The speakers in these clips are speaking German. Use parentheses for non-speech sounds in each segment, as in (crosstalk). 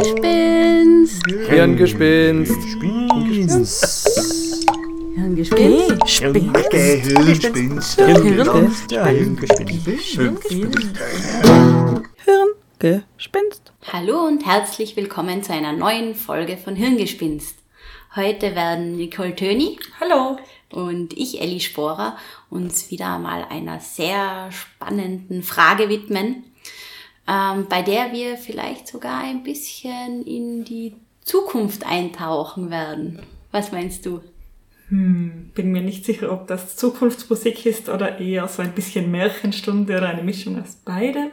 Gespinst. Hirngespinst. Hirngespinst. Gehirnspinst. Hirngespinst. Hallo und herzlich willkommen zu einer neuen Folge von Hirngespinst. Heute werden Nicole Töni Hallo. und ich, Elli Sporer, uns wieder mal einer sehr spannenden Frage widmen, ähm, bei der wir vielleicht sogar ein bisschen in die Zukunft eintauchen werden. Was meinst du? Hm, bin mir nicht sicher, ob das Zukunftsmusik ist oder eher so ein bisschen Märchenstunde oder eine Mischung aus beidem.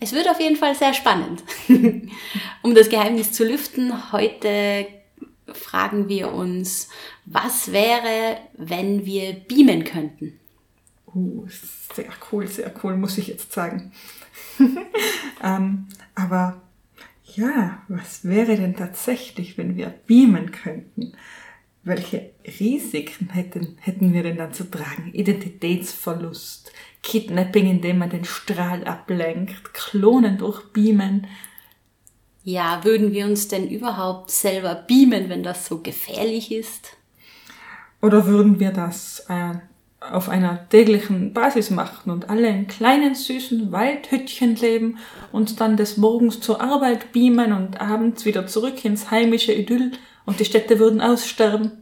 Es wird auf jeden Fall sehr spannend. (laughs) um das Geheimnis zu lüften, heute fragen wir uns, was wäre, wenn wir beamen könnten? Uh, sehr cool, sehr cool, muss ich jetzt sagen. (laughs) ähm, aber ja, was wäre denn tatsächlich, wenn wir beamen könnten? Welche Risiken hätten, hätten wir denn dann zu tragen? Identitätsverlust, Kidnapping, indem man den Strahl ablenkt, Klonen durch Beamen. Ja, würden wir uns denn überhaupt selber beamen, wenn das so gefährlich ist? Oder würden wir das äh, auf einer täglichen Basis machen und alle in kleinen süßen Waldhüttchen leben und dann des Morgens zur Arbeit beamen und abends wieder zurück ins heimische Idyll und die Städte würden aussterben?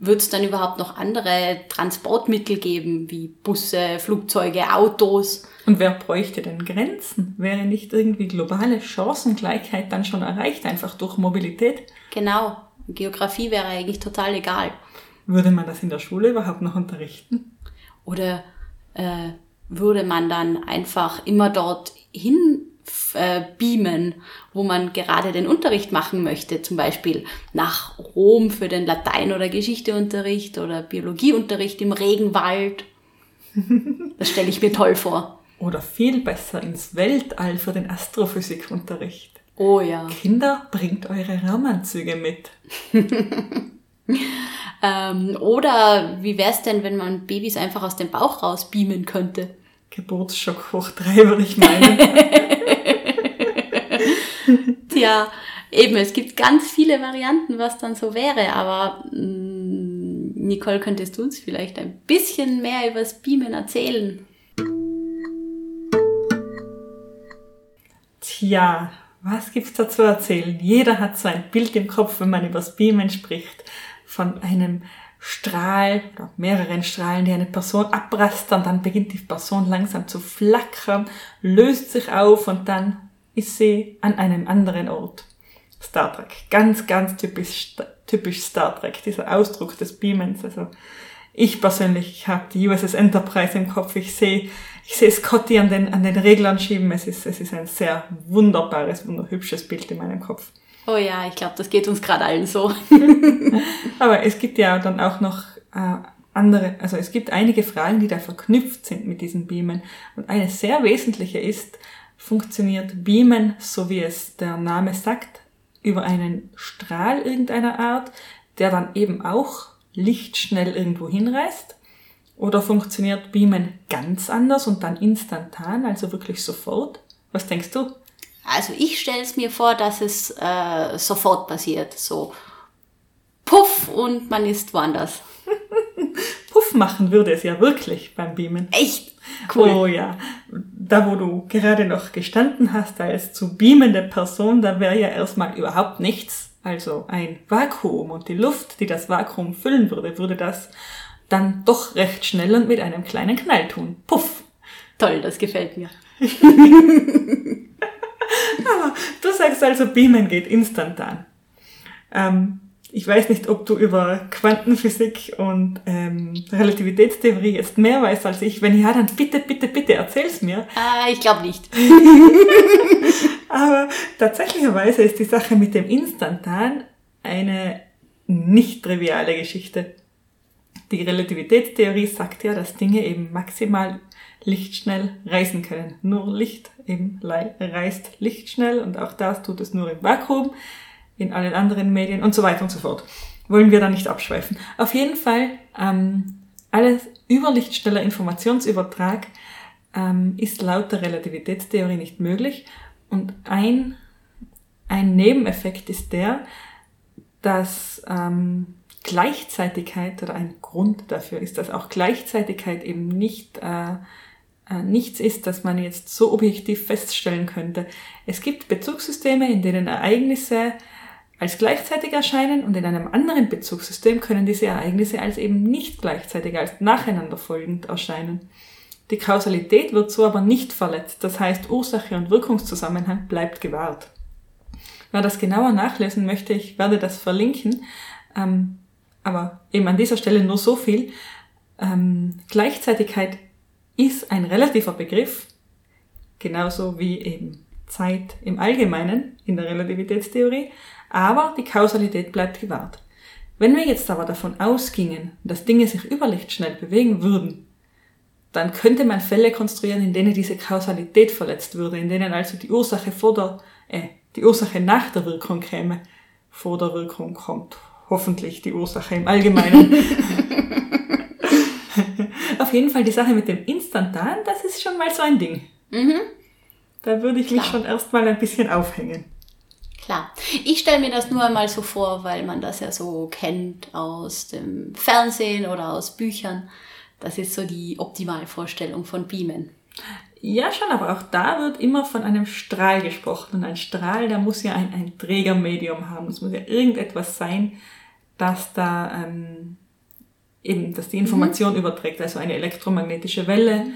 Wird es dann überhaupt noch andere Transportmittel geben, wie Busse, Flugzeuge, Autos? Und wer bräuchte denn Grenzen? Wäre nicht irgendwie globale Chancengleichheit dann schon erreicht, einfach durch Mobilität? Genau. Geografie wäre eigentlich total egal. Würde man das in der Schule überhaupt noch unterrichten? Oder äh, würde man dann einfach immer dort hin äh, beamen, wo man gerade den Unterricht machen möchte, zum Beispiel nach Rom für den Latein- oder Geschichteunterricht oder Biologieunterricht im Regenwald. Das stelle ich mir toll vor. Oder viel besser ins Weltall für den Astrophysikunterricht. Oh ja. Kinder, bringt eure Raumanzüge mit. (laughs) (laughs) Ähm, oder wie wäre es denn, wenn man Babys einfach aus dem Bauch raus beamen könnte? Geburtsschock hoch drei, würde ich meinen. (laughs) Tja, eben, es gibt ganz viele Varianten, was dann so wäre, aber mh, Nicole, könntest du uns vielleicht ein bisschen mehr über das Beamen erzählen? Tja, was gibt's da zu erzählen? Jeder hat so ein Bild im Kopf, wenn man über das Beamen spricht, von einem Strahl oder mehreren Strahlen, die eine Person abrastern, dann beginnt die Person langsam zu flackern, löst sich auf und dann ist sie an einem anderen Ort. Star Trek. Ganz, ganz typisch, typisch Star Trek, dieser Ausdruck des Beamens. Also ich persönlich habe die USS Enterprise im Kopf. Ich sehe ich sehe Scotty an den, an den Reglern schieben. Es ist, es ist ein sehr wunderbares, wunderhübsches Bild in meinem Kopf. Oh ja, ich glaube, das geht uns gerade allen so. (laughs) Aber es gibt ja dann auch noch äh, andere, also es gibt einige Fragen, die da verknüpft sind mit diesen Beamen. Und eine sehr wesentliche ist, funktioniert Beamen, so wie es der Name sagt, über einen Strahl irgendeiner Art, der dann eben auch lichtschnell irgendwo hinreißt? Oder funktioniert Beamen ganz anders und dann instantan, also wirklich sofort? Was denkst du? Also ich stelle es mir vor, dass es äh, sofort passiert. So puff und man ist woanders. (laughs) Puff machen würde es ja wirklich beim Beamen. Echt? Cool. Oh ja. Da, wo du gerade noch gestanden hast als zu beamende Person, da wäre ja erstmal überhaupt nichts. Also ein Vakuum und die Luft, die das Vakuum füllen würde, würde das dann doch recht schnell und mit einem kleinen Knall tun. Puff. Toll, das gefällt mir. (laughs) Aber (laughs) du sagst also, Beamen geht instantan. Ähm, ich weiß nicht, ob du über Quantenphysik und ähm, Relativitätstheorie jetzt mehr weißt als ich. Wenn ja, dann bitte, bitte, bitte erzähl's mir. Äh, ich glaube nicht. (laughs) Aber tatsächlicherweise ist die Sache mit dem Instantan eine nicht triviale Geschichte. Die Relativitätstheorie sagt ja, dass Dinge eben maximal lichtschnell reisen können. Nur Licht eben reist lichtschnell und auch das tut es nur im Vakuum, in allen anderen Medien und so weiter und so fort. Wollen wir da nicht abschweifen. Auf jeden Fall, ähm, alles überlichtschneller Informationsübertrag ähm, ist laut der Relativitätstheorie nicht möglich Und ein, ein Nebeneffekt ist der, dass ähm, Gleichzeitigkeit oder ein Grund dafür ist, dass auch Gleichzeitigkeit eben nicht äh, nichts ist, das man jetzt so objektiv feststellen könnte. Es gibt Bezugssysteme, in denen Ereignisse als gleichzeitig erscheinen und in einem anderen Bezugssystem können diese Ereignisse als eben nicht gleichzeitig, als nacheinander folgend erscheinen. Die Kausalität wird so aber nicht verletzt, das heißt Ursache und Wirkungszusammenhang bleibt gewahrt. Wer das genauer nachlesen möchte, ich werde das verlinken, ähm, aber eben an dieser Stelle nur so viel. Ähm, Gleichzeitigkeit ist ein relativer Begriff, genauso wie eben Zeit im Allgemeinen in der Relativitätstheorie, aber die Kausalität bleibt gewahrt. Wenn wir jetzt aber davon ausgingen, dass Dinge sich überlichtschnell bewegen würden, dann könnte man Fälle konstruieren, in denen diese Kausalität verletzt würde, in denen also die Ursache vor der, äh, die Ursache nach der Wirkung käme. Vor der Wirkung kommt hoffentlich die Ursache im Allgemeinen. (laughs) Auf jeden Fall die Sache mit dem Instantan, das ist schon mal so ein Ding. Mhm. Da würde ich Klar. mich schon erstmal ein bisschen aufhängen. Klar. Ich stelle mir das nur einmal so vor, weil man das ja so kennt aus dem Fernsehen oder aus Büchern. Das ist so die optimale Vorstellung von Beamen. Ja, schon, aber auch da wird immer von einem Strahl gesprochen. Und ein Strahl, der muss ja ein, ein Trägermedium haben. Es muss ja irgendetwas sein, das da ähm, eben, dass die Information überträgt. Also eine elektromagnetische Welle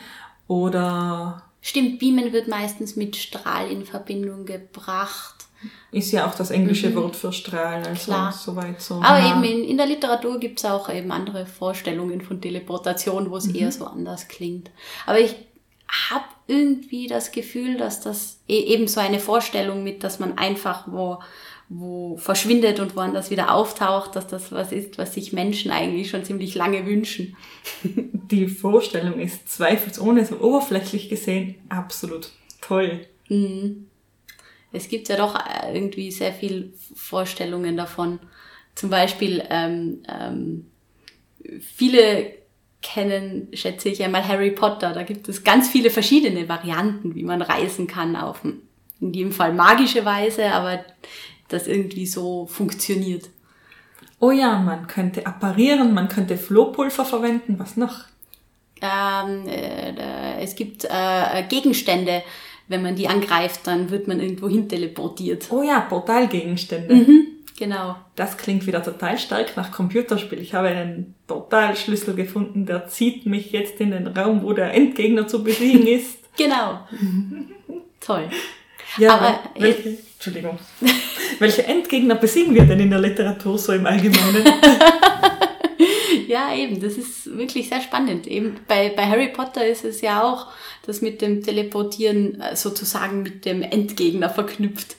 oder Stimmt, Beamen wird meistens mit Strahl in Verbindung gebracht. ist ja auch das englische Wort für Strahl, also Klar. soweit so. Aber nah. eben in, in der Literatur gibt's auch eben andere Vorstellungen von Teleportation, wo es eher so anders klingt. Aber ich habe irgendwie das Gefühl, dass das e- eben so eine Vorstellung mit, dass man einfach wo, wo verschwindet und woanders wieder auftaucht, dass das was ist, was sich Menschen eigentlich schon ziemlich lange wünschen. (laughs) die Vorstellung ist zweifelsohne so oberflächlich gesehen absolut toll. Es gibt ja doch äh, irgendwie sehr viel Vorstellungen davon. Zum Beispiel, ähm, ähm, viele kennen, schätze ich einmal, Harry Potter. Da gibt es ganz viele verschiedene Varianten, wie man reisen kann, auf in jedem Fall magische Weise, aber das irgendwie so funktioniert. Oh ja, man könnte apparieren, man könnte Flohpulver verwenden, was noch? Ähm, äh, es gibt äh, Gegenstände, wenn man die angreift, dann wird man irgendwo hin teleportiert. Oh ja, Portalgegenstände. Mhm. Genau. Das klingt wieder total stark nach Computerspiel. Ich habe einen Portalschlüssel gefunden, der zieht mich jetzt in den Raum, wo der Endgegner zu besiegen (laughs) ist. Genau. (laughs) Toll. Ja, Aber, welche, Entschuldigung. (laughs) welche Endgegner besiegen wir denn in der Literatur so im Allgemeinen? (laughs) Ja, eben, das ist wirklich sehr spannend. Eben bei, bei Harry Potter ist es ja auch das mit dem Teleportieren äh, sozusagen mit dem Endgegner verknüpft.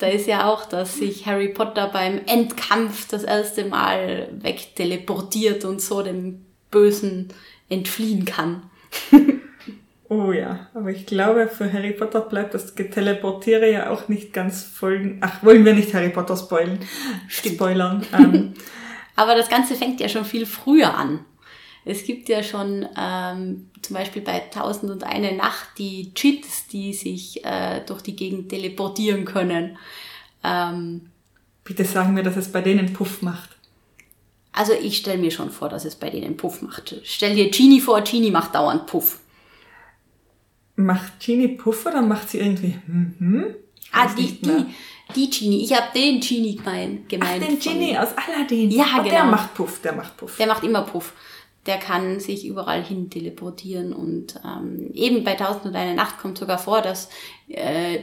Da ist ja auch, dass sich Harry Potter beim Endkampf das erste Mal wegteleportiert und so dem Bösen entfliehen kann. (laughs) Oh ja, aber ich glaube, für Harry Potter bleibt das Geteleportiere ja auch nicht ganz folgen. Ach, wollen wir nicht Harry Potter spoilen? Stimmt. Spoilern. (laughs) Ähm, Aber das Ganze fängt ja schon viel früher an. Es gibt ja schon ähm, zum Beispiel bei Tausend und eine Nacht die Cheats, die sich äh, durch die Gegend teleportieren können. Ähm, bitte sagen mir, dass es bei denen Puff macht. also ich stelle mir schon vor, dass es bei denen Puff macht. Stell dir Genie vor, Genie macht dauernd Puff. Macht Genie Puff oder macht sie irgendwie mhm? Ich Ah, die, die, die Genie. Ich habe den Genie gemein, Ach, gemeint. den von- Genie aus Aladdin. Ja, Der genau. macht Puff, der macht Puff. Der macht immer Puff. Der kann sich überall hin teleportieren und ähm, eben bei Tausend und eine Nacht kommt sogar vor, dass äh,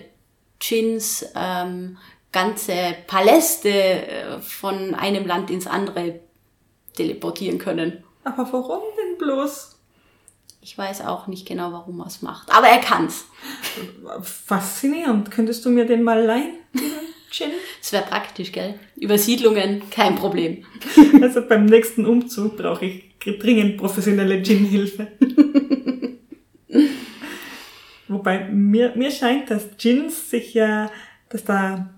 Djinns ähm, ganze Paläste äh, von einem Land ins andere teleportieren können. Aber warum denn bloß? Ich weiß auch nicht genau, warum er es macht, aber er kann's. Faszinierend. Könntest du mir den mal leihen? Es wäre praktisch, gell? Übersiedlungen, kein Problem. (laughs) Also beim nächsten Umzug brauche ich dringend professionelle Gin-Hilfe. (laughs) Wobei mir, mir scheint, dass Gins sich ja, dass da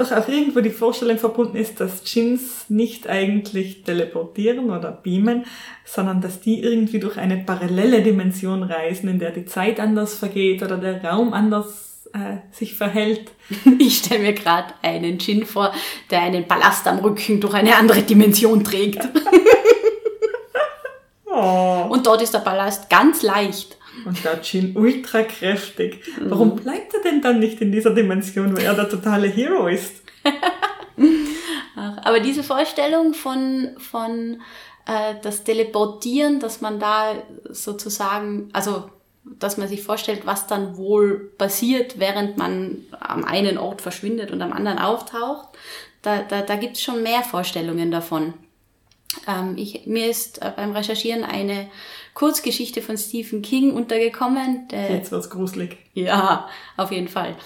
doch auch irgendwo die Vorstellung verbunden ist, dass Gins nicht eigentlich teleportieren oder beamen, sondern dass die irgendwie durch eine parallele Dimension reisen, in der die Zeit anders vergeht oder der Raum anders äh, sich verhält. (laughs) Ich stelle mir gerade einen Djinn vor, der einen Ballast am Rücken durch eine andere Dimension trägt. (laughs) Oh. Und dort ist der Ballast ganz leicht. Und der Jin ultra kräftig. Warum bleibt er denn dann nicht in dieser Dimension, wo er der totale Hero ist? (laughs) Ach, Aber diese Vorstellung von, von äh, das Teleportieren, dass man da sozusagen, also dass man sich vorstellt, was dann wohl passiert, während man am einen Ort verschwindet und am anderen auftaucht, da, da, da gibt es schon mehr Vorstellungen davon. Ähm, ich, mir ist äh, beim Recherchieren eine Kurzgeschichte von Stephen King untergekommen. Der, Jetzt wird's gruselig. ja, auf jeden Fall.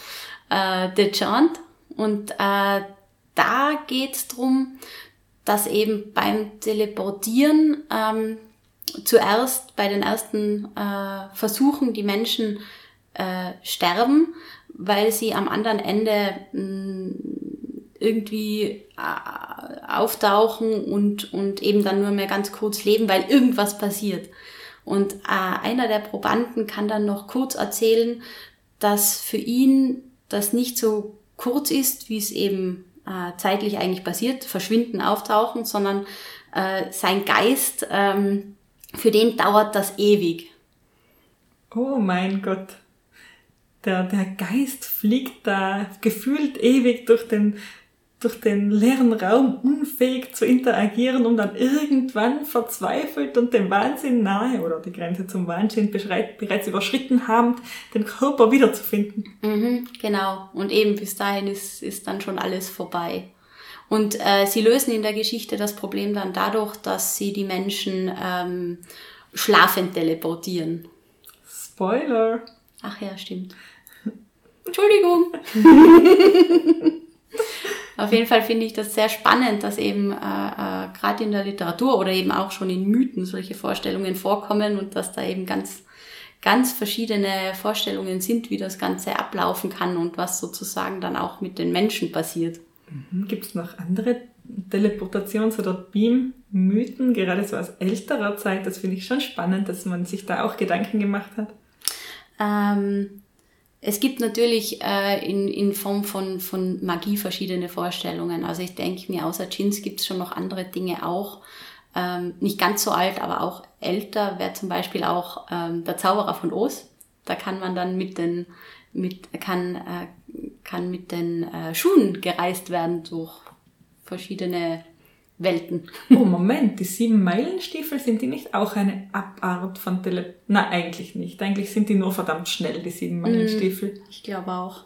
Äh, The Chant. Und äh, da geht's drum, dass eben beim Teleportieren ähm, zuerst bei den ersten äh, Versuchen die Menschen äh, sterben, weil sie am anderen Ende mh, irgendwie äh, auftauchen und, und eben dann nur mehr ganz kurz leben, weil irgendwas passiert. Und äh, einer der Probanden kann dann noch kurz erzählen, dass für ihn das nicht so kurz ist, wie es eben äh, zeitlich eigentlich passiert, verschwinden, auftauchen, sondern äh, sein Geist, ähm, für den dauert das ewig. Oh mein Gott. Der, der Geist fliegt da gefühlt ewig durch den, durch den leeren Raum, unfähig zu interagieren, um dann irgendwann verzweifelt und dem Wahnsinn nahe oder die Grenze zum Wahnsinn bereits überschritten habend, den Körper wiederzufinden. Mhm, genau. Und eben bis dahin ist, ist dann schon alles vorbei. Und äh, sie lösen in der Geschichte das Problem dann dadurch, dass sie die Menschen ähm, schlafend teleportieren. Spoiler. Ach ja, stimmt. Entschuldigung. (laughs) Auf jeden Fall finde ich das sehr spannend, dass eben äh, äh, gerade in der Literatur oder eben auch schon in Mythen solche Vorstellungen vorkommen und dass da eben ganz, ganz verschiedene Vorstellungen sind, wie das Ganze ablaufen kann und was sozusagen dann auch mit den Menschen passiert. Gibt es noch andere Teleportations- oder Beam-Mythen, gerade so aus älterer Zeit? Das finde ich schon spannend, dass man sich da auch Gedanken gemacht hat. Ähm, es gibt natürlich äh, in, in Form von, von Magie verschiedene Vorstellungen. Also ich denke mir, außer Djinns gibt es schon noch andere Dinge auch. Ähm, nicht ganz so alt, aber auch älter wäre zum Beispiel auch ähm, der Zauberer von Oz. Da kann man dann mit den, mit, kann, äh, kann mit den äh, Schuhen gereist werden durch verschiedene Welten. Oh, Moment, die sieben Meilenstiefel, sind die nicht auch eine Abart von Tele... Na, eigentlich nicht. Eigentlich sind die nur verdammt schnell, die sieben Meilenstiefel. Ich glaube auch.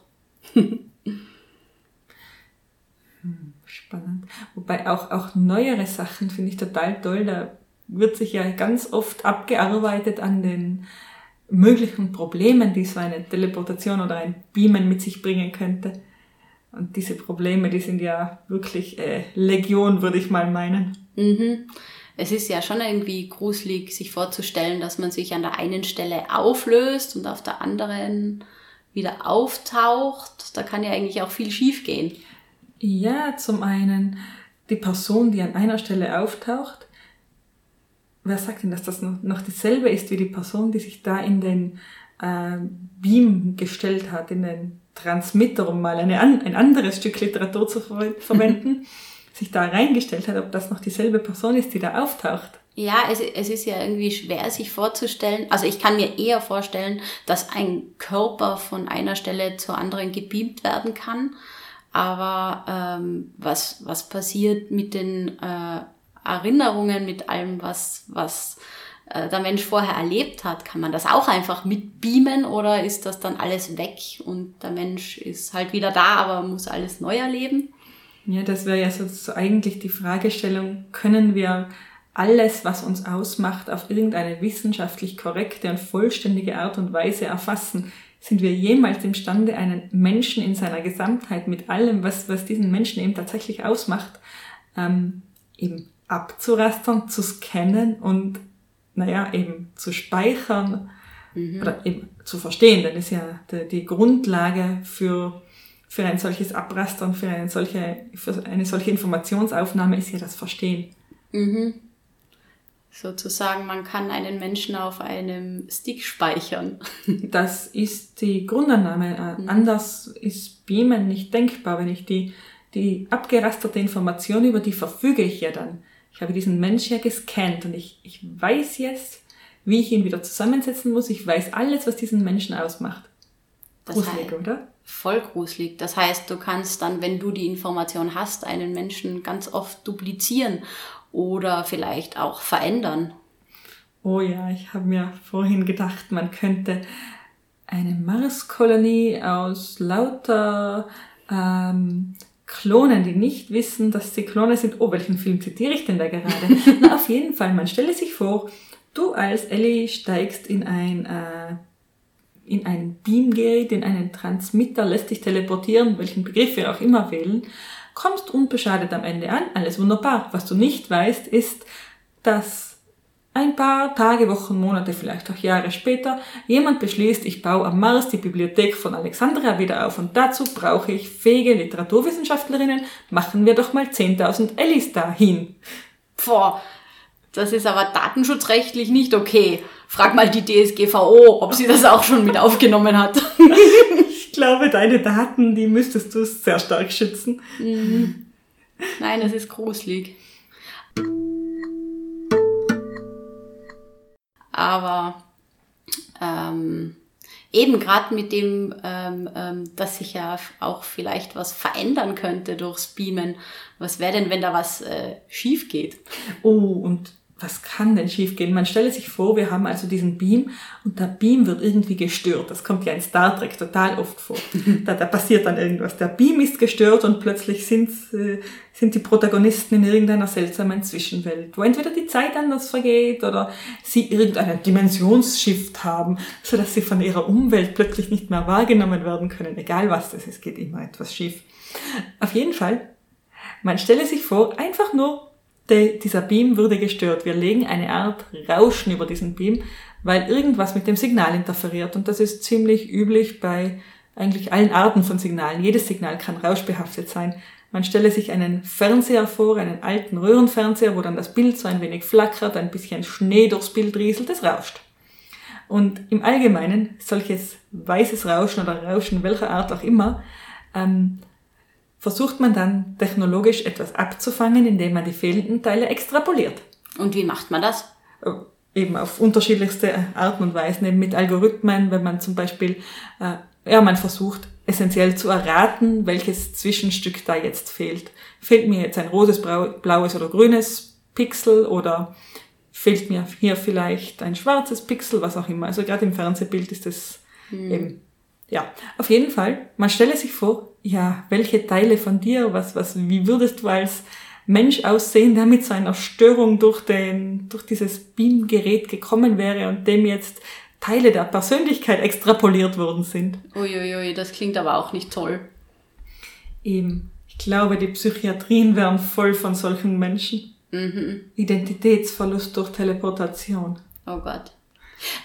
Spannend. Wobei auch, auch neuere Sachen finde ich total toll. Da wird sich ja ganz oft abgearbeitet an den möglichen Problemen, die so eine Teleportation oder ein Beamen mit sich bringen könnte. Und diese Probleme, die sind ja wirklich äh, Legion, würde ich mal meinen. Mhm. Es ist ja schon irgendwie gruselig, sich vorzustellen, dass man sich an der einen Stelle auflöst und auf der anderen wieder auftaucht. Da kann ja eigentlich auch viel schiefgehen. Ja, zum einen die Person, die an einer Stelle auftaucht. Wer sagt denn, dass das noch, dieselbe ist wie die Person, die sich da in den äh, Beam gestellt hat, in den Transmitter, um mal eine, ein anderes Stück Literatur zu ver (laughs) verwenden, sich da reingestellt hat, ob das noch dieselbe Person ist, die da auftaucht. Ja, es, es ist ja irgendwie schwer, sich vorzustellen. Also ich kann mir eher vorstellen, dass ein Körper von einer Stelle zur anderen gebeamt werden kann. Aber ähm, was, was passiert mit den äh, Erinnerungen, mit allem, was, was äh, der Mensch vorher erlebt hat? Kann man das auch einfach mitbeamen oder ist das dann alles weg und der Mensch ist halt wieder da, aber muss alles neu erleben? Ja, das wäre ja so, eigentlich die Fragestellung, können wir alles, was uns ausmacht, auf irgendeine wissenschaftlich korrekte und vollständige Art und Weise erfassen? Sind wir jemals imstande, einen Menschen in seiner Gesamtheit mit allem, was, was diesen Menschen eben tatsächlich ausmacht, ähm, eben abzurastern, zu scannen und, naja, eben zu speichern oder eben zu verstehen? Denn ist ja die, die Grundlage für für ein solches Abrastern, für eine solche, für eine solche Informationsaufnahme ist ja das Verstehen. Mhm. Sozusagen, man kann einen Menschen auf einem Stick speichern. (laughs) Das ist die Grundannahme. Äh, Anders ist Beamen nicht denkbar. Wenn ich die, die abgerasterte Information, über die verfüge ich ja dann. Ich habe diesen Mensch ja gescannt und ich, ich weiß jetzt, wie ich ihn wieder zusammensetzen muss. Ich weiß alles, was diesen Menschen ausmacht. Das Gruselig, heißt- oder? Voll gruselig. Das heißt, du kannst dann, wenn du die Information hast, einen Menschen ganz oft duplizieren oder vielleicht auch verändern. Oh ja, ich habe mir vorhin gedacht, man könnte eine Marskolonie aus lauter ähm, Klonen, die nicht wissen, dass sie Klone sind. Oh, welchen Film zitiere ich denn da gerade? (laughs) Na, auf jeden Fall, man stelle sich vor, du als Ellie steigst in ein, äh, in ein Beamgerät, in einen Transmitter, lässt dich teleportieren, welchen Begriff wir auch immer wählen, kommst unbeschadet am Ende an, alles wunderbar. Was du nicht weißt, ist, dass ein paar Tage, Wochen, Monate, vielleicht auch Jahre später jemand beschließt, ich baue am Mars die Bibliothek von Alexandria wieder auf und dazu brauche ich fähige Literaturwissenschaftlerinnen, machen wir doch mal 10.000 Ellis dahin. Boah, das ist aber datenschutzrechtlich nicht okay. Frag mal die DSGVO, ob sie das auch schon mit aufgenommen hat. (laughs) Ich glaube, deine Daten, die müsstest du sehr stark schützen. Nein, es ist gruselig. Aber ähm, eben gerade mit dem, ähm, ähm, dass sich ja auch vielleicht was verändern könnte durchs Beamen. Was wäre denn, wenn da was äh, schief geht? Oh, und was kann denn schiefgehen? Man stelle sich vor, wir haben also diesen Beam und der Beam wird irgendwie gestört. Das kommt ja in Star Trek total oft vor. (laughs) Da, da passiert dann irgendwas. Der Beam ist gestört und plötzlich sind, äh, sind die Protagonisten in irgendeiner seltsamen Zwischenwelt, wo entweder die Zeit anders vergeht oder sie irgendeinen Dimensionsshift haben, sodass sie von ihrer Umwelt plötzlich nicht mehr wahrgenommen werden können. Egal was das ist, geht immer etwas schief. Auf jeden Fall man stelle sich vor, einfach nur der, dieser Beam würde gestört. Wir legen eine Art Rauschen über diesen Beam, weil irgendwas mit dem Signal interferiert. Und das ist ziemlich üblich bei eigentlich allen Arten von Signalen. Jedes Signal kann rauschbehaftet sein. Man stelle sich einen Fernseher vor, einen alten Röhrenfernseher, wo dann das Bild so ein wenig flackert, ein bisschen Schnee durchs Bild rieselt, es rauscht. Und im Allgemeinen solches weißes Rauschen oder Rauschen welcher Art auch immer, ähm, versucht man dann technologisch etwas abzufangen, indem man die fehlenden Teile extrapoliert. Und wie macht man das? Äh, Eben auf unterschiedlichste Arten und Weisen, eben mit Algorithmen, wenn man zum Beispiel, äh, ja, man versucht essentiell zu erraten, welches Zwischenstück da jetzt fehlt. Fehlt mir jetzt ein rotes, blaues oder grünes Pixel oder fehlt mir hier vielleicht ein schwarzes Pixel, was auch immer. Also gerade im Fernsehbild ist das eben, ja. Auf jeden Fall, man stelle sich vor, ja, welche Teile von dir, was, was, wie würdest du als Mensch aussehen, der mit so einer Störung durch den, durch dieses Beamgerät gekommen wäre und dem jetzt Teile der Persönlichkeit extrapoliert worden sind. Uiuiui, das klingt aber auch nicht toll. Eben, ich glaube, die Psychiatrien wären voll von solchen Menschen. Identitätsverlust durch Teleportation. Oh Gott.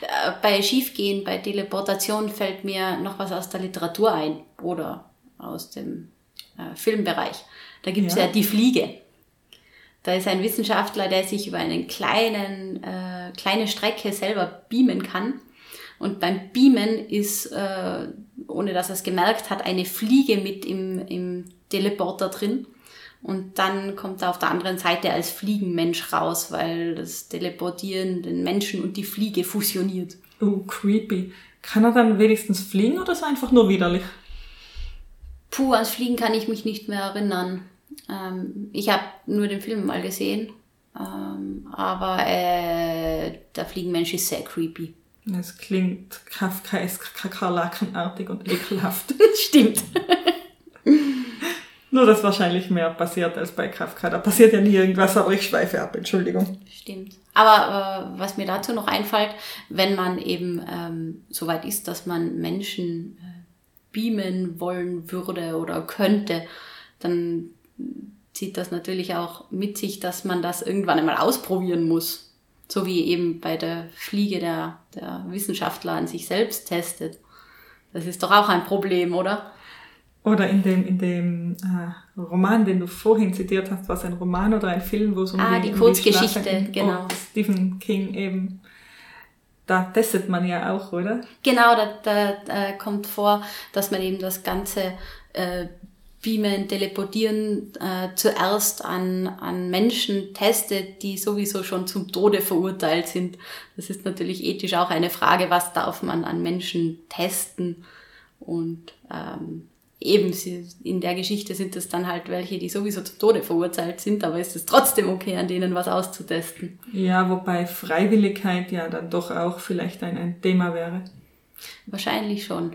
Äh, Bei Schiefgehen, bei Teleportation fällt mir noch was aus der Literatur ein oder aus dem äh, Filmbereich. Da gibt's Ja. ja. die Fliege. Da ist ein Wissenschaftler, der sich über eine kleinen, äh, kleine Strecke selber beamen kann. Und beim Beamen ist, äh, ohne dass er es gemerkt hat, eine Fliege mit im, im Teleporter drin. Und dann kommt er auf der anderen Seite als Fliegenmensch raus, weil das Teleportieren den Menschen und die Fliege fusioniert. Oh, creepy. Kann er dann wenigstens fliegen oder ist er einfach nur widerlich? Puh, ans Fliegen kann ich mich nicht mehr erinnern. Ähm, ich habe nur den Film mal gesehen. Ähm, aber äh, der Fliegenmensch ist sehr creepy. Es klingt kafkaesk, kakerlakenartig und ekelhaft. (laughs) Stimmt. Nur, dass wahrscheinlich mehr passiert als bei Kafka. Da passiert ja nie irgendwas, aber ich schweife ab, Entschuldigung. Stimmt. Aber äh, was mir dazu noch einfällt, wenn man eben ähm, so weit ist, dass man Menschen äh, beamen wollen würde oder könnte, dann zieht das natürlich auch mit sich, dass man das irgendwann einmal ausprobieren muss. So wie eben bei der Fliege der, der Wissenschaftler an sich selbst testet. Das ist doch auch ein Problem, oder? Oder in dem, in dem äh, Roman, den du vorhin zitiert hast, war es ein Roman oder ein Film, wo es um Ah, die, die um Kurzgeschichte, Schlafenken- genau. Oh, Stephen King eben. Da testet man ja auch, oder? Genau, da, da äh, kommt vor, dass man eben das ganze äh, Beamen, Teleportieren äh, zuerst an, an Menschen testet, die sowieso schon zum Tode verurteilt sind. Das ist natürlich ethisch auch eine Frage, was darf man an Menschen testen. Und ähm, eben in der Geschichte sind es dann halt welche, die sowieso zum Tode verurteilt sind, aber ist es trotzdem okay, an denen was auszutesten. Ja, wobei Freiwilligkeit ja dann doch auch vielleicht ein, ein Thema wäre. Wahrscheinlich schon.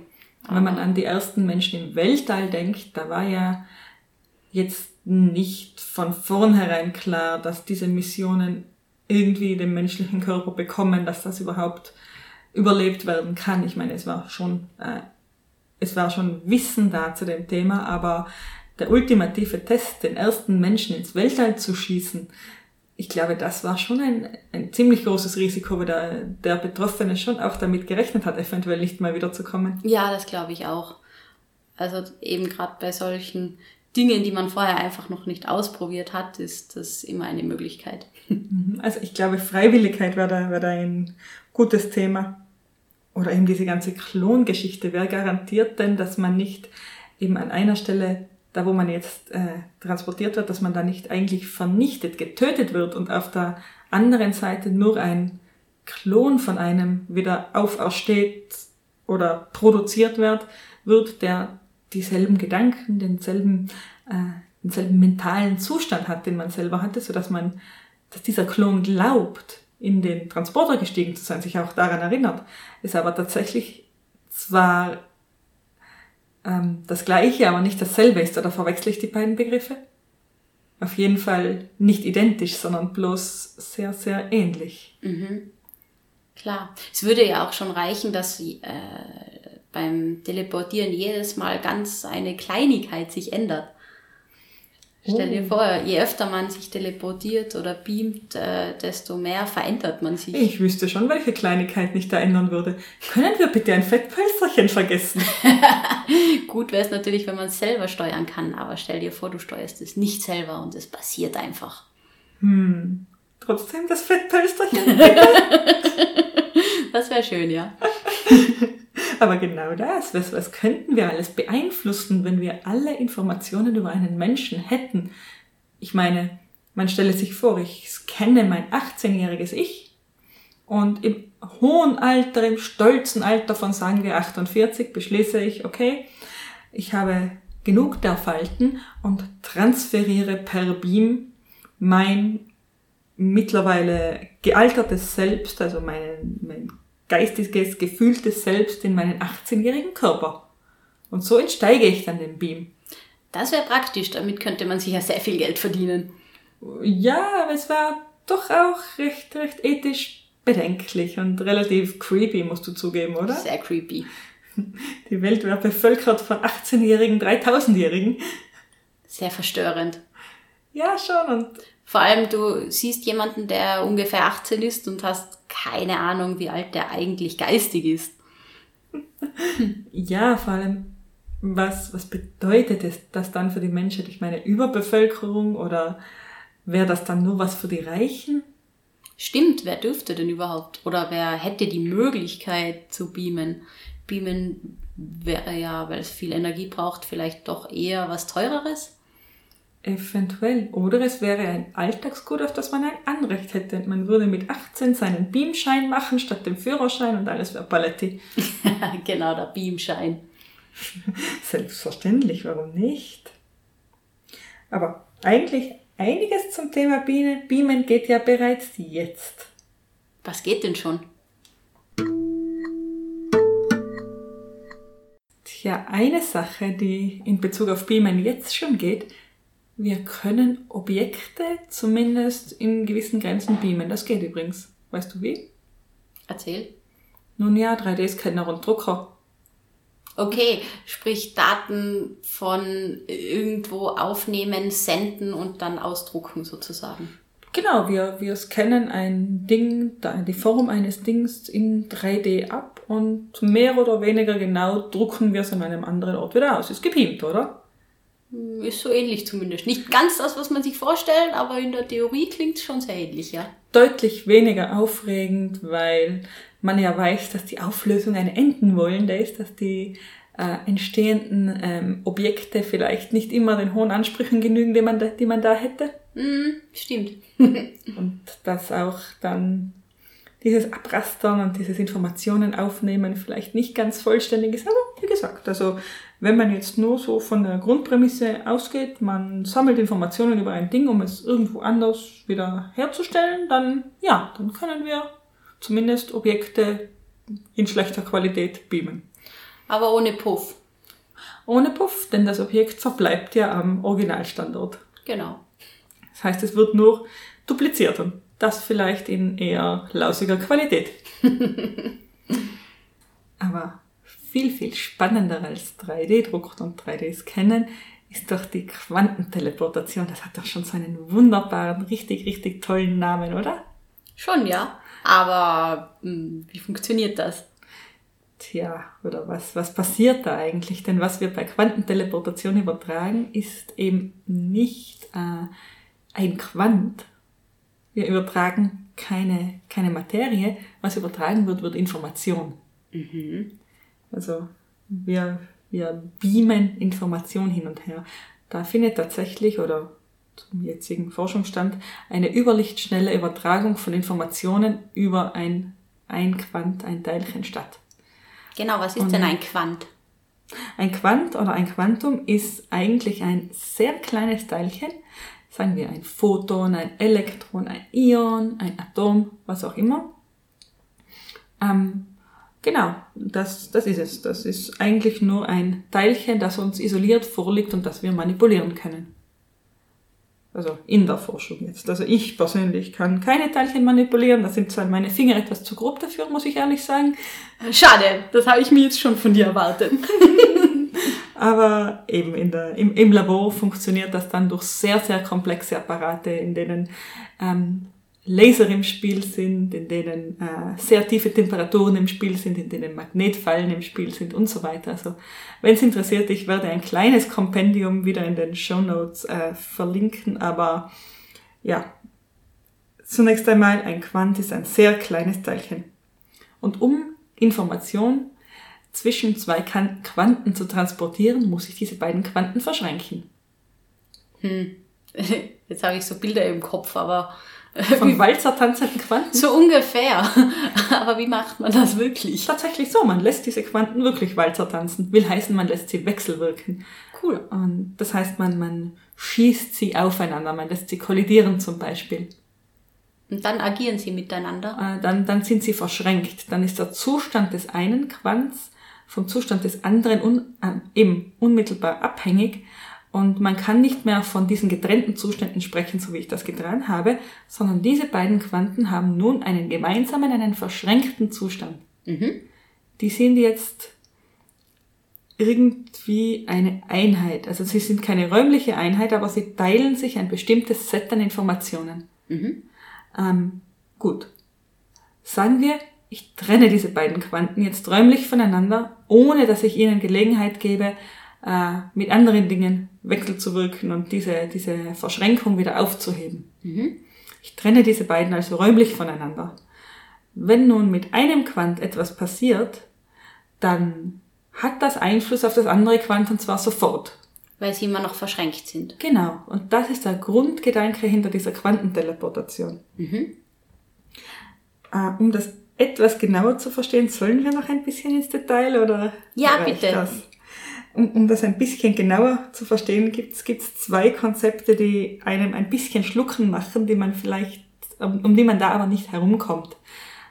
Wenn man an die ersten Menschen im Weltall denkt, da war ja jetzt nicht von vornherein klar, dass diese Missionen irgendwie den menschlichen Körper bekommen, dass das überhaupt überlebt werden kann. Ich meine, es war schon, äh, es war schon Wissen da zu dem Thema, aber der ultimative Test, den ersten Menschen ins Weltall zu schießen, ich glaube, das war schon ein, ein ziemlich großes Risiko, weil der, der Betroffene schon auch damit gerechnet hat, eventuell nicht mal wiederzukommen. Ja, das glaube ich auch. Also eben gerade bei solchen Dingen, die man vorher einfach noch nicht ausprobiert hat, ist das immer eine Möglichkeit. Also ich glaube, Freiwilligkeit wäre da, wäre da ein gutes Thema. Oder eben diese ganze Klongeschichte. Wer garantiert denn, dass man nicht eben an einer Stelle, da wo man jetzt äh, transportiert wird, dass man da nicht eigentlich vernichtet, getötet wird und auf der anderen Seite nur ein Klon von einem wieder aufersteht oder produziert wird, wird, der dieselben Gedanken, denselben, äh, denselben mentalen Zustand hat, den man selber hatte, so dass man, dass dieser Klon glaubt, in den Transporter gestiegen zu sein, sich auch daran erinnert, ist aber tatsächlich zwar ähm, das Gleiche, aber nicht dasselbe ist, oder verwechsel ich die beiden Begriffe? Auf jeden Fall nicht identisch, sondern bloß sehr, sehr ähnlich. Mhm. Klar. Es würde ja auch schon reichen, dass sie, äh, beim Teleportieren jedes Mal ganz eine Kleinigkeit sich ändert. Stell dir Oh. vor, je öfter man sich teleportiert oder beamt, äh, desto mehr verändert man sich. Ich wüsste schon, welche Kleinigkeit mich da ändern würde. Können wir bitte ein Fettpölsterchen vergessen? (laughs) Gut wäre es natürlich, wenn man es selber steuern kann, aber stell dir vor, du steuerst es nicht selber und es passiert einfach. Hm. Trotzdem das Fettpölsterchen. (laughs) Das wäre schön, ja. (laughs) Aber genau das, was, was könnten wir alles beeinflussen, wenn wir alle Informationen über einen Menschen hätten? Ich meine, man stelle sich vor, ich kenne mein 18-jähriges Ich und im hohen Alter, im stolzen Alter von sagen wir 48, beschließe ich, okay, ich habe genug der Falten und transferiere per Beam mein mittlerweile gealtertes Selbst, also mein, mein geistiges, gefühltes Selbst in meinen 18-jährigen Körper. Und so entsteige ich dann den Beam. Das wäre praktisch, damit könnte man sich ja sehr viel Geld verdienen. Ja, aber es war doch auch recht, recht ethisch bedenklich und relativ creepy, musst du zugeben, oder? Sehr creepy. Die Welt wäre bevölkert von 18-jährigen, 3000-jährigen. Sehr verstörend. Ja, schon. Und Vor allem, du siehst jemanden, der ungefähr 18 ist und hast keine Ahnung, wie alt der eigentlich geistig ist. ja, vor allem, was, was bedeutet es, das dann für die Menschheit? Ich meine, Überbevölkerung oder wäre das dann nur was für die Reichen? Stimmt, wer dürfte denn überhaupt? Oder wer hätte die Möglichkeit zu beamen? Beamen wäre ja, weil es viel Energie braucht, vielleicht doch eher was teureres. Eventuell. Oder es wäre ein Alltagsgut, auf das man ein Anrecht hätte. Man würde mit 18 seinen Beamschein machen statt dem Führerschein und alles wäre Paletti. (laughs) genau, der Beamschein. (laughs) Selbstverständlich, warum nicht? Aber eigentlich einiges zum Thema Bienen. Beamen geht ja bereits jetzt. Was geht denn schon? Tja, eine Sache, die in Bezug auf Beamen jetzt schon geht, wir können Objekte zumindest in gewissen Grenzen beamen. Das geht übrigens. Weißt du wie? Erzähl. Nun ja, 3D-Scanner und Drucker. Okay, sprich Daten von irgendwo aufnehmen, senden und dann ausdrucken sozusagen. Genau, wir, wir scannen ein Ding, die Form eines Dings in 3D ab und mehr oder weniger genau drucken wir es an einem anderen Ort wieder aus. Ist gebeamt, oder? Ist so ähnlich zumindest. Nicht ganz das, was man sich vorstellt, aber in der Theorie klingt es schon sehr ähnlich, ja. Deutlich weniger aufregend, weil man ja weiß, dass die Auflösung ein enden wollen, ist, dass die äh, entstehenden ähm, Objekte vielleicht nicht immer den hohen Ansprüchen genügen, die man da, die man da hätte. Mm, stimmt. (laughs) und dass auch dann dieses Abrastern und dieses Informationen aufnehmen vielleicht nicht ganz vollständig ist. Aber wie gesagt, also wenn man jetzt nur so von der Grundprämisse ausgeht, man sammelt Informationen über ein Ding, um es irgendwo anders wieder herzustellen, dann ja, dann können wir zumindest Objekte in schlechter Qualität beamen. Aber ohne Puff. Ohne Puff, denn das Objekt verbleibt ja am Originalstandort. Genau. Das heißt, es wird nur dupliziert und das vielleicht in eher lausiger Qualität. (laughs) Aber viel, viel spannender als 3D-Druck und 3D-Scannen ist doch die Quantenteleportation. Das hat doch schon so einen wunderbaren, richtig, richtig tollen Namen, oder? Schon, ja. Aber mh, hm, wie funktioniert das? Tja, oder was, was passiert da eigentlich? Denn was wir bei Quantenteleportation übertragen, ist eben nicht äh, ein Quant. Wir übertragen keine, keine Materie. Was übertragen wird, wird Information. Mhm. Also wir, wir beamen Information hin und her. Da findet tatsächlich oder zum jetzigen Forschungsstand eine überlichtschnelle Übertragung von Informationen über ein, ein Quant, ein Teilchen statt. Genau, was ist Und denn ein Quant? Ein Quant oder ein Quantum ist eigentlich ein sehr kleines Teilchen, sagen wir ein Photon, ein Elektron, ein Ion, ein Atom, was auch immer. Ähm, genau, das, das ist es. Das ist eigentlich nur ein Teilchen, das uns isoliert vorliegt und das wir manipulieren können. Also in der Forschung jetzt. Also ich persönlich kann keine Teilchen manipulieren. Da sind zwar meine Finger etwas zu grob dafür, muss ich ehrlich sagen. Schade, das habe ich mir jetzt schon von dir erwartet. (laughs) Aber eben in der, im, im Labor funktioniert das dann durch sehr, sehr komplexe Apparate, in denen ähm, Laser im Spiel sind, in denen äh, sehr tiefe Temperaturen im Spiel sind, in denen Magnetfallen im Spiel sind und so weiter. Also wenn es interessiert, ich werde ein kleines Kompendium wieder in den Show Notes äh, verlinken, aber ja, zunächst einmal ein Quant ist ein sehr kleines Teilchen. Und um Information zwischen zwei Quanten zu transportieren, muss ich diese beiden Quanten verschränken. Hm. (laughs) Jetzt habe ich so Bilder im Kopf, aber Von Walzer tanzenden Quanten? So ungefähr. (laughs) Aber wie macht man das wirklich? Tatsächlich so. Man lässt diese Quanten wirklich Walzer tanzen. Will heißen, man lässt sie wechselwirken. Cool. Und das heißt, man, man schießt sie aufeinander. Man lässt sie kollidieren zum Beispiel. Und dann agieren sie miteinander? Äh, dann, dann sind sie verschränkt. Dann ist der Zustand des einen Quants vom Zustand des anderen un, äh, eben unmittelbar abhängig und man kann nicht mehr von diesen getrennten Zuständen sprechen, so wie ich das getan habe, sondern diese beiden Quanten haben nun einen gemeinsamen, einen verschränkten Zustand. Mhm. Die sind jetzt irgendwie eine Einheit. Also sie sind keine räumliche Einheit, aber sie teilen sich ein bestimmtes Set an Informationen. Mhm. Ähm, gut. Sagen wir, ich trenne diese beiden Quanten jetzt räumlich voneinander, ohne dass ich ihnen Gelegenheit gebe, äh, mit anderen Dingen wechselzuwirken und diese, diese Verschränkung wieder aufzuheben. Mhm. Ich trenne diese beiden also räumlich voneinander. Wenn nun mit einem Quant etwas passiert, dann hat das Einfluss auf das andere Quant und zwar sofort. Weil sie immer noch verschränkt sind. Genau. Und das ist der Grundgedanke hinter dieser Quantenteleportation. Mhm. Äh, um das etwas genauer zu verstehen, sollen wir noch ein bisschen ins Detail oder? Ja, bitte. Das? Um, um das ein bisschen genauer zu verstehen, gibt es zwei Konzepte, die einem ein bisschen schlucken machen, die man vielleicht, um, um die man da aber nicht herumkommt.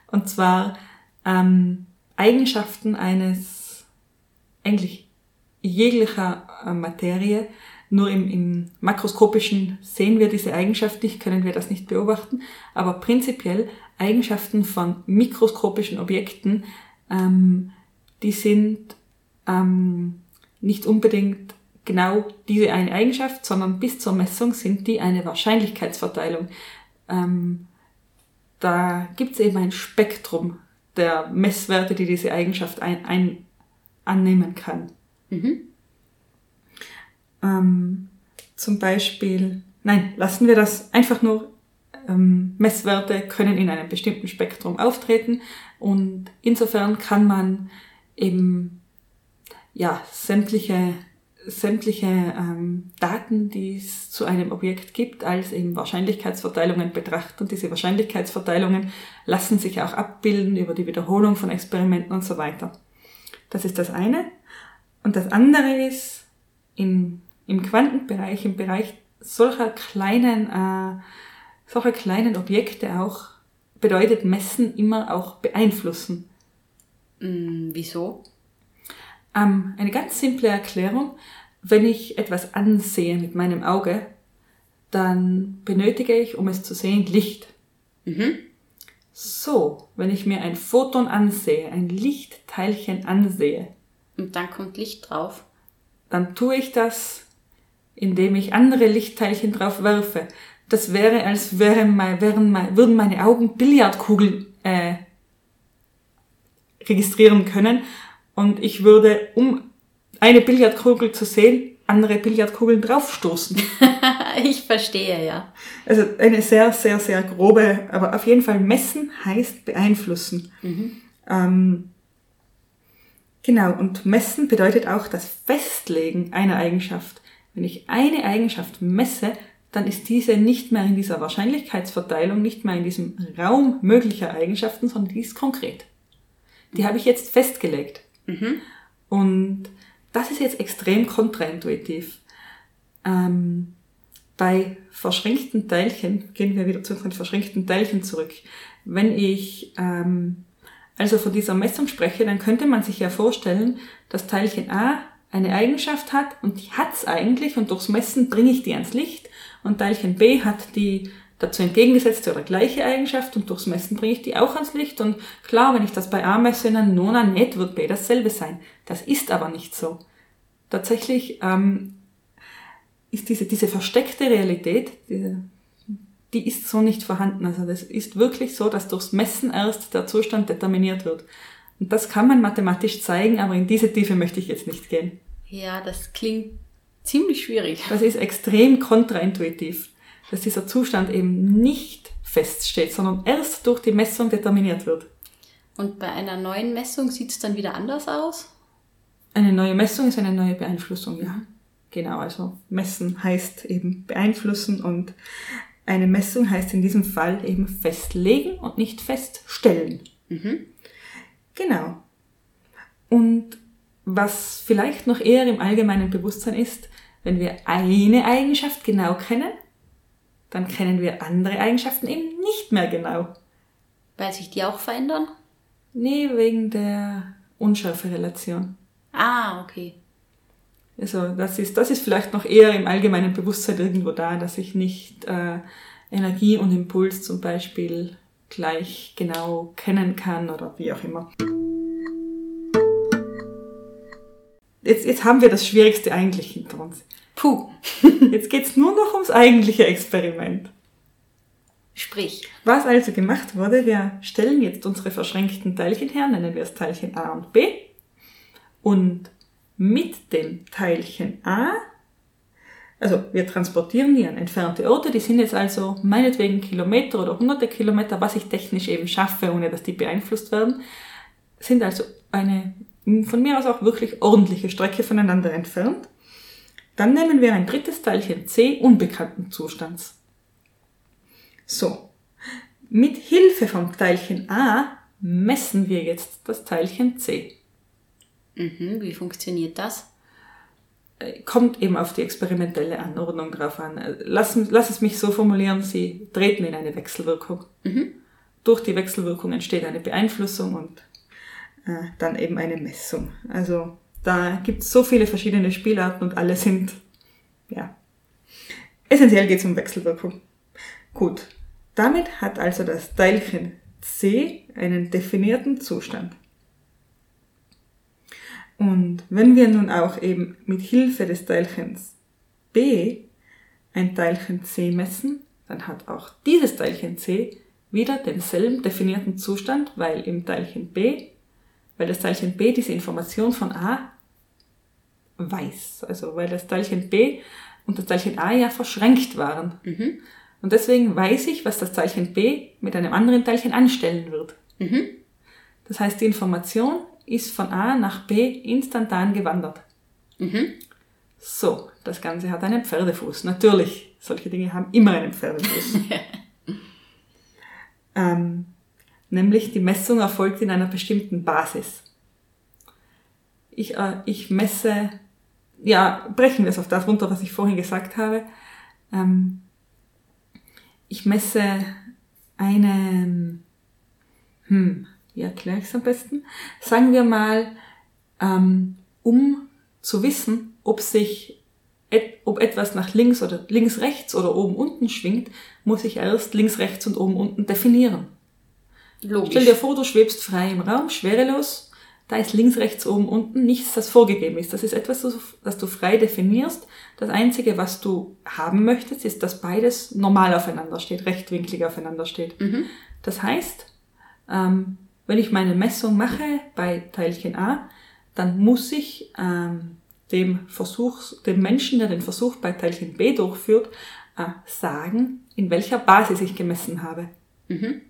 Und zwar ähm, Eigenschaften eines eigentlich jeglicher äh, Materie. Nur im, im makroskopischen sehen wir diese Eigenschaft nicht, können wir das nicht beobachten. Aber prinzipiell Eigenschaften von mikroskopischen Objekten, ähm, die sind ähm, nicht unbedingt genau diese eine Eigenschaft, sondern bis zur Messung sind die eine Wahrscheinlichkeitsverteilung. ähm, da gibt es eben ein Spektrum der Messwerte, die diese Eigenschaft ein, ein, annehmen kann. Mhm. Ähm, zum Beispiel, nein, lassen wir das einfach nur. Ähm, Messwerte können in einem bestimmten Spektrum auftreten und insofern kann man eben ja sämtliche sämtliche ähm, Daten, die es zu einem Objekt gibt, als eben Wahrscheinlichkeitsverteilungen betrachten. Und diese Wahrscheinlichkeitsverteilungen lassen sich auch abbilden über die Wiederholung von Experimenten und so weiter. Das ist das eine. Und das andere ist, im, im Quantenbereich, im Bereich solcher kleinen, äh, solcher kleinen Objekte auch, bedeutet Messen immer auch beeinflussen. Mm, wieso? Ähm, eine ganz simple Erklärung. Wenn ich etwas ansehe mit meinem Auge, dann benötige ich, um es zu sehen, Licht. Mhm. So, wenn ich mir ein Photon ansehe, ein Lichtteilchen ansehe, Und dann kommt Licht drauf. dann tue ich das, indem ich andere Lichtteilchen drauf werfe. Das wäre, als wäre mein, wären mein, würden meine Augen Billardkugeln äh, registrieren können und ich würde, um eine Billardkugel zu sehen, andere Billardkugeln draufstoßen. (laughs) ich verstehe, ja. Also eine sehr, sehr, sehr grobe, aber auf jeden Fall messen heißt beeinflussen. Ähm, genau, und messen bedeutet auch das Festlegen einer Eigenschaft. Wenn ich eine Eigenschaft messe, dann ist diese nicht mehr in dieser Wahrscheinlichkeitsverteilung, nicht mehr in diesem Raum möglicher Eigenschaften, sondern die ist konkret. Die habe ich jetzt festgelegt. Und das ist jetzt extrem kontraintuitiv. Ähm, bei verschränkten Teilchen, gehen wir wieder zu den verschränkten Teilchen zurück. Wenn ich ähm, also von dieser Messung spreche, dann könnte man sich ja vorstellen, dass Teilchen A eine Eigenschaft hat und die hat's eigentlich und durchs Messen bringe ich die ans Licht und Teilchen B hat die dazu entgegengesetzte oder gleiche Eigenschaft und durchs Messen bringe ich die auch ans Licht und klar, wenn ich das bei A messe, dann nona net wird B dasselbe sein. Das ist aber nicht so. Tatsächlich ähm, ist diese, diese versteckte Realität, diese, die ist so nicht vorhanden. Also das ist wirklich so, dass durchs Messen erst der Zustand determiniert wird. Und das kann man mathematisch zeigen, aber in diese Tiefe möchte ich jetzt nicht gehen. Ja, das klingt ziemlich schwierig. Das ist extrem kontraintuitiv, dass dieser Zustand eben nicht feststeht, sondern erst durch die Messung determiniert wird. Und bei einer neuen Messung sieht es dann wieder anders aus? Eine neue Messung ist eine neue Beeinflussung, ja. Genau, also messen heißt eben beeinflussen und eine Messung heißt in diesem Fall eben festlegen und nicht feststellen. Genau. Und was vielleicht noch eher im allgemeinen Bewusstsein ist, wenn wir eine Eigenschaft genau kennen, dann kennen wir andere Eigenschaften eben nicht mehr genau. Weil sich die auch verändern? Nee, wegen der Unschärferelation. Ah, okay. Also das ist, das ist vielleicht noch eher im allgemeinen Bewusstsein irgendwo da, dass ich nicht äh, Energie und Impuls zum Beispiel gleich genau kennen kann oder wie auch immer. Jetzt, jetzt haben wir das Schwierigste eigentlich hinter uns. Puh. (laughs) Jetzt geht's nur noch ums eigentliche Experiment. Sprich. Was also gemacht wurde, wir stellen jetzt unsere verschränkten Teilchen her, nennen wir es Teilchen A und B. Und mit dem Teilchen A, also wir transportieren die an entfernte Orte, die sind jetzt also meinetwegen Kilometer oder hunderte Kilometer, was ich technisch eben schaffe, ohne dass die beeinflusst werden, sind also eine von mir aus auch wirklich ordentliche Strecke voneinander entfernt. Dann nehmen wir ein drittes Teilchen C unbekannten Zustands. So, mit Hilfe vom Teilchen A messen wir jetzt das Teilchen C. Mhm, wie funktioniert das? Äh, Kommt eben auf die experimentelle Anordnung drauf an. Äh, Lass, lass es mich so formulieren, sie treten in eine Wechselwirkung. Durch die Wechselwirkung entsteht eine Beeinflussung und äh, dann eben eine Messung. Also da gibt es so viele verschiedene Spielarten und alle sind, ja, essentiell geht es um Wechselwirkung. Gut, damit hat also das Teilchen C einen definierten Zustand. Und wenn wir nun auch eben mit Hilfe des Teilchens B ein Teilchen C messen, dann hat auch dieses Teilchen C wieder denselben definierten Zustand, weil im Teilchen B, weil das Teilchen B diese Information von A weiß. Also weil das Teilchen B und das Teilchen A ja verschränkt waren. Mhm. Und deswegen weiß ich, was das Teilchen B mit einem anderen Teilchen anstellen wird. Mhm. Das heißt, die Information ist von A nach B instantan gewandert. Mhm. So, das Ganze hat einen Pferdefuß. Natürlich, solche Dinge haben immer einen Pferdefuß. (laughs) ähm, nämlich die Messung erfolgt in einer bestimmten Basis. Ich, äh, ich messe, ja, brechen wir es auf das runter, was ich vorhin gesagt habe. Ähm, ich messe eine, hm, wie erkläre ich es am besten? Sagen wir mal, ähm, um zu wissen, ob sich et, ob etwas nach links oder links rechts oder oben unten schwingt, muss ich erst links rechts und oben unten definieren. Logisch. Stell dir vor, du schwebst frei im Raum, schwerelos. Da ist links, rechts, oben, unten nichts, das vorgegeben ist. Das ist etwas, das du- frei definierst. Das Einzige, was du haben möchtest, ist, dass beides normal aufeinander steht, rechtwinklig aufeinander steht. Mhm. Das heißt, ähm, wenn ich meine Messung mache bei Teilchen A, dann muss ich ähm, dem Versuch, dem Menschen, der den Versuch bei Teilchen B durchführt, äh, sagen, in welcher Basis ich gemessen habe. Mhm.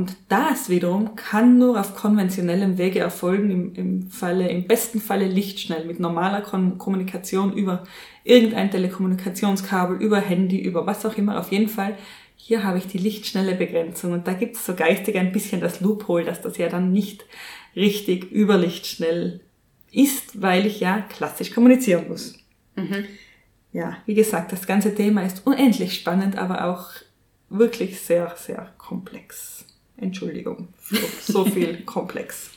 Und das wiederum kann nur auf konventionellem Wege erfolgen, im, im Falle, im besten Falle lichtschnell, mit normaler Kon Kommunikation über irgendein Telekommunikationskabel, über Handy, über was auch immer. Auf jeden Fall, hier habe ich die lichtschnelle Begrenzung. Und da gibt es so geistig ein bisschen das Loophole, dass das ja dann nicht richtig überlichtschnell ist, weil ich ja klassisch kommunizieren muss. Mhm. Ja, wie gesagt, das ganze Thema ist unendlich spannend, aber auch wirklich sehr, sehr komplex. Entschuldigung so viel (laughs) komplex.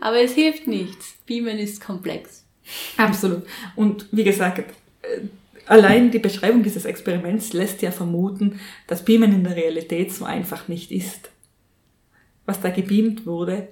Aber es hilft nichts. Beamen ist komplex. Absolut. Und wie gesagt, äh, allein die Beschreibung dieses Experiments lässt ja vermuten, dass Beamen in der Realität so einfach nicht ist. Was da gebeamt wurde,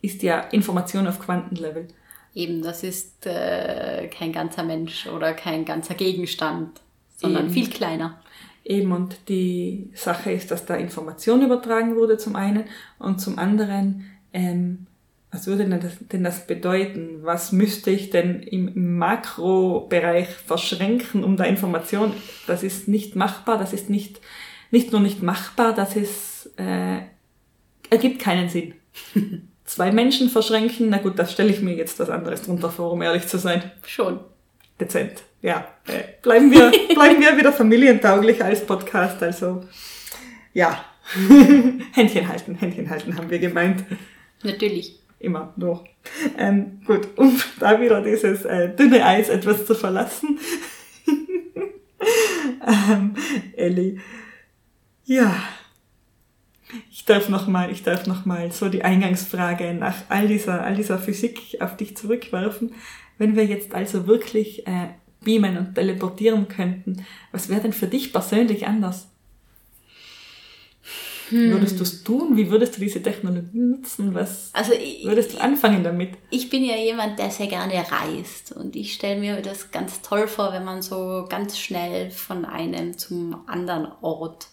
ist ja Information auf Quantenlevel. Eben, das ist äh, kein ganzer Mensch oder kein ganzer Gegenstand, sondern Eben. viel kleiner. Eben, und die Sache ist, dass da Information übertragen wurde zum einen und zum anderen, ähm, was würde denn das, denn das bedeuten? Was müsste ich denn im Makrobereich verschränken, um da Information? Das ist nicht machbar, das ist nicht, nicht nur nicht machbar, das ist, äh, ergibt keinen Sinn. (laughs) Zwei Menschen verschränken, na gut, das stelle ich mir jetzt was anderes drunter vor, um ehrlich zu sein Schon. Dezent. Ja, äh, bleiben wir, (laughs) bleiben wir wieder familientauglich als Podcast. Also, ja. (laughs) Händchen halten, Händchen halten haben wir gemeint. Natürlich. Immer nur. Ähm, gut, um da wieder dieses äh, dünne Eis etwas zu verlassen. (laughs) ähm, Elli. Ja. Ich darf noch mal, ich darf noch so die Eingangsfrage nach all dieser, all dieser Physik auf dich zurückwerfen. Wenn wir jetzt also wirklich äh, beamen und teleportieren könnten, was wäre denn für dich persönlich anders? Würdest du es tun? Wie würdest du diese Technologie nutzen? Was Also ich, würdest du anfangen damit? ich bin ja jemand, der sehr gerne reist und ich stelle mir das ganz toll vor, wenn man so ganz schnell von einem zum anderen Ort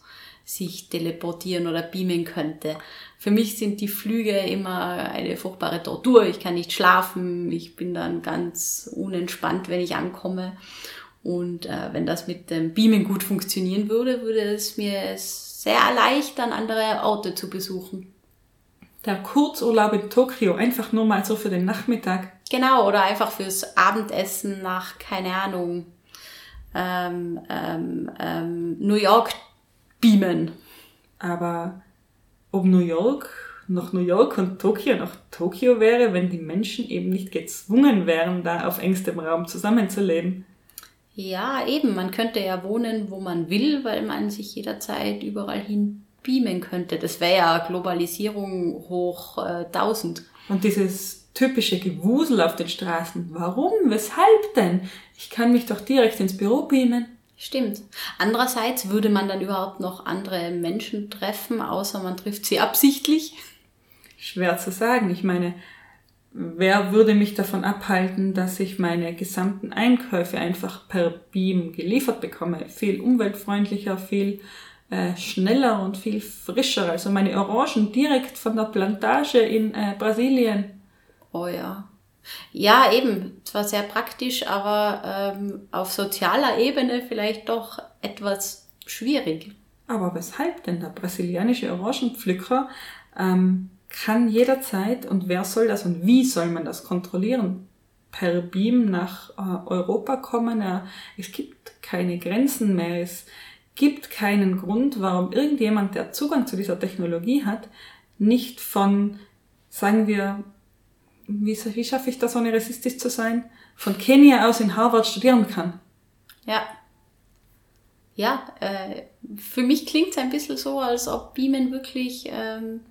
sich teleportieren oder beamen könnte. Für mich sind die Flüge immer eine furchtbare Tortur. Ich kann nicht schlafen, ich bin dann ganz unentspannt, wenn ich ankomme. Und äh, wenn das mit dem Beamen gut funktionieren würde, würde es mir sehr erleichtern, andere Orte zu besuchen. Der Kurzurlaub in Tokio, einfach nur mal so für den Nachmittag. Genau, oder einfach fürs Abendessen nach, keine Ahnung, ähm, ähm, ähm, New York beamen. Aber ob New York noch New York und Tokio noch Tokio wäre, wenn die Menschen eben nicht gezwungen wären, da auf engstem Raum zusammenzuleben. Ja, eben, man könnte ja wohnen, wo man will, weil man sich jederzeit überall hin beamen könnte. Das wäre ja Globalisierung hoch äh, 1000. Und dieses typische Gewusel auf den Straßen. Warum? Weshalb denn? Ich kann mich doch direkt ins Büro beamen. Stimmt. Andererseits würde man dann überhaupt noch andere Menschen treffen, außer man trifft sie absichtlich. Schwer zu sagen. Ich meine, wer würde mich davon abhalten, dass ich meine gesamten Einkäufe einfach per Beam geliefert bekomme? Viel umweltfreundlicher, viel äh, schneller und viel frischer. Also meine Orangen direkt von der Plantage in äh, Brasilien. Oh ja. Ja, eben. Zwar sehr praktisch, aber ähm, auf sozialer Ebene vielleicht doch etwas schwierig. Aber weshalb denn? Der brasilianische Orangenpflücker ähm, kann jederzeit und wer soll das und wie soll man das kontrollieren? Per Beam nach äh, Europa kommen? Äh, es gibt keine Grenzen mehr. Es gibt keinen Grund, warum irgendjemand, der Zugang zu dieser Technologie hat, nicht von, sagen wir, wie, wie schaffe ich das, ohne rassistisch zu sein, von Kenia aus in Harvard studieren kann. Ja. Ja, äh, für mich klingt es ein bisschen so, als ob Beamen wirklich ähm,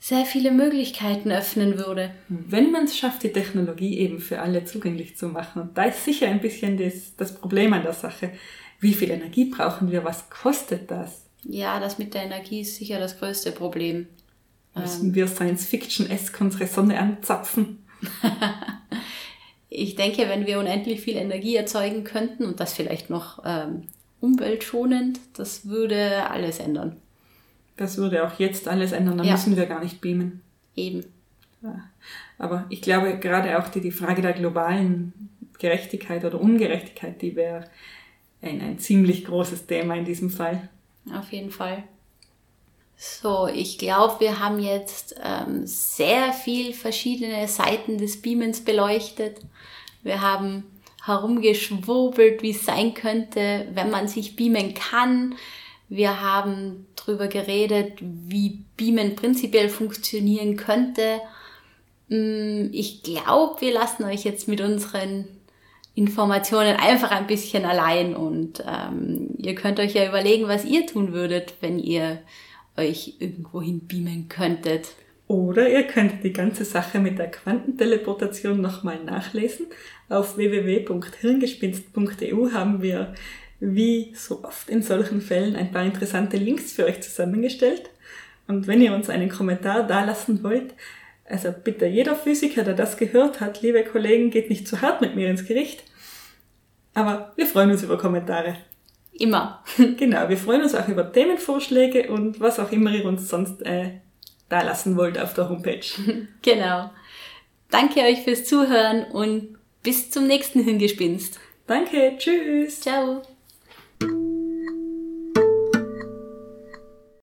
sehr viele Möglichkeiten öffnen würde. Wenn man es schafft, die Technologie eben für alle zugänglich zu machen, und da ist sicher ein bisschen das, das Problem an der Sache, wie viel Energie brauchen wir, was kostet das? Ja, das mit der Energie ist sicher das größte Problem. Müssen wir Science-Fiction-esque unsere Sonne anzapfen? (laughs) ich denke, wenn wir unendlich viel Energie erzeugen könnten und das vielleicht noch ähm, umweltschonend, das würde alles ändern. Das würde auch jetzt alles ändern, dann ja. müssen wir gar nicht beamen. Eben. Ja. Aber ich glaube, gerade auch die, die Frage der globalen Gerechtigkeit oder Ungerechtigkeit, die wäre ein, ein ziemlich großes Thema in diesem Fall. Auf jeden Fall. So, ich glaube, wir haben jetzt ähm, sehr viel verschiedene Seiten des Beamens beleuchtet. Wir haben herumgeschwurbelt, wie es sein könnte, wenn man sich beamen kann. Wir haben darüber geredet, wie Beamen prinzipiell funktionieren könnte. Mm, ich glaube, wir lassen euch jetzt mit unseren Informationen einfach ein bisschen allein und ähm, ihr könnt euch ja überlegen, was ihr tun würdet, wenn ihr euch irgendwohin beamen könntet. Oder ihr könnt die ganze Sache mit der Quantenteleportation nochmal nachlesen. Auf www.hirngespinst.eu haben wir, wie so oft in solchen Fällen, ein paar interessante Links für euch zusammengestellt. Und wenn ihr uns einen Kommentar dalassen wollt, also bitte jeder Physiker, der das gehört hat, liebe Kollegen, geht nicht zu hart mit mir ins Gericht. Aber wir freuen uns über Kommentare. Immer. (laughs) genau, wir freuen uns auch über Themenvorschläge und was auch immer ihr uns sonst äh, da lassen wollt auf der Homepage. (laughs) genau. Danke euch fürs Zuhören und bis zum nächsten Hingespinst. Danke, tschüss. Ciao.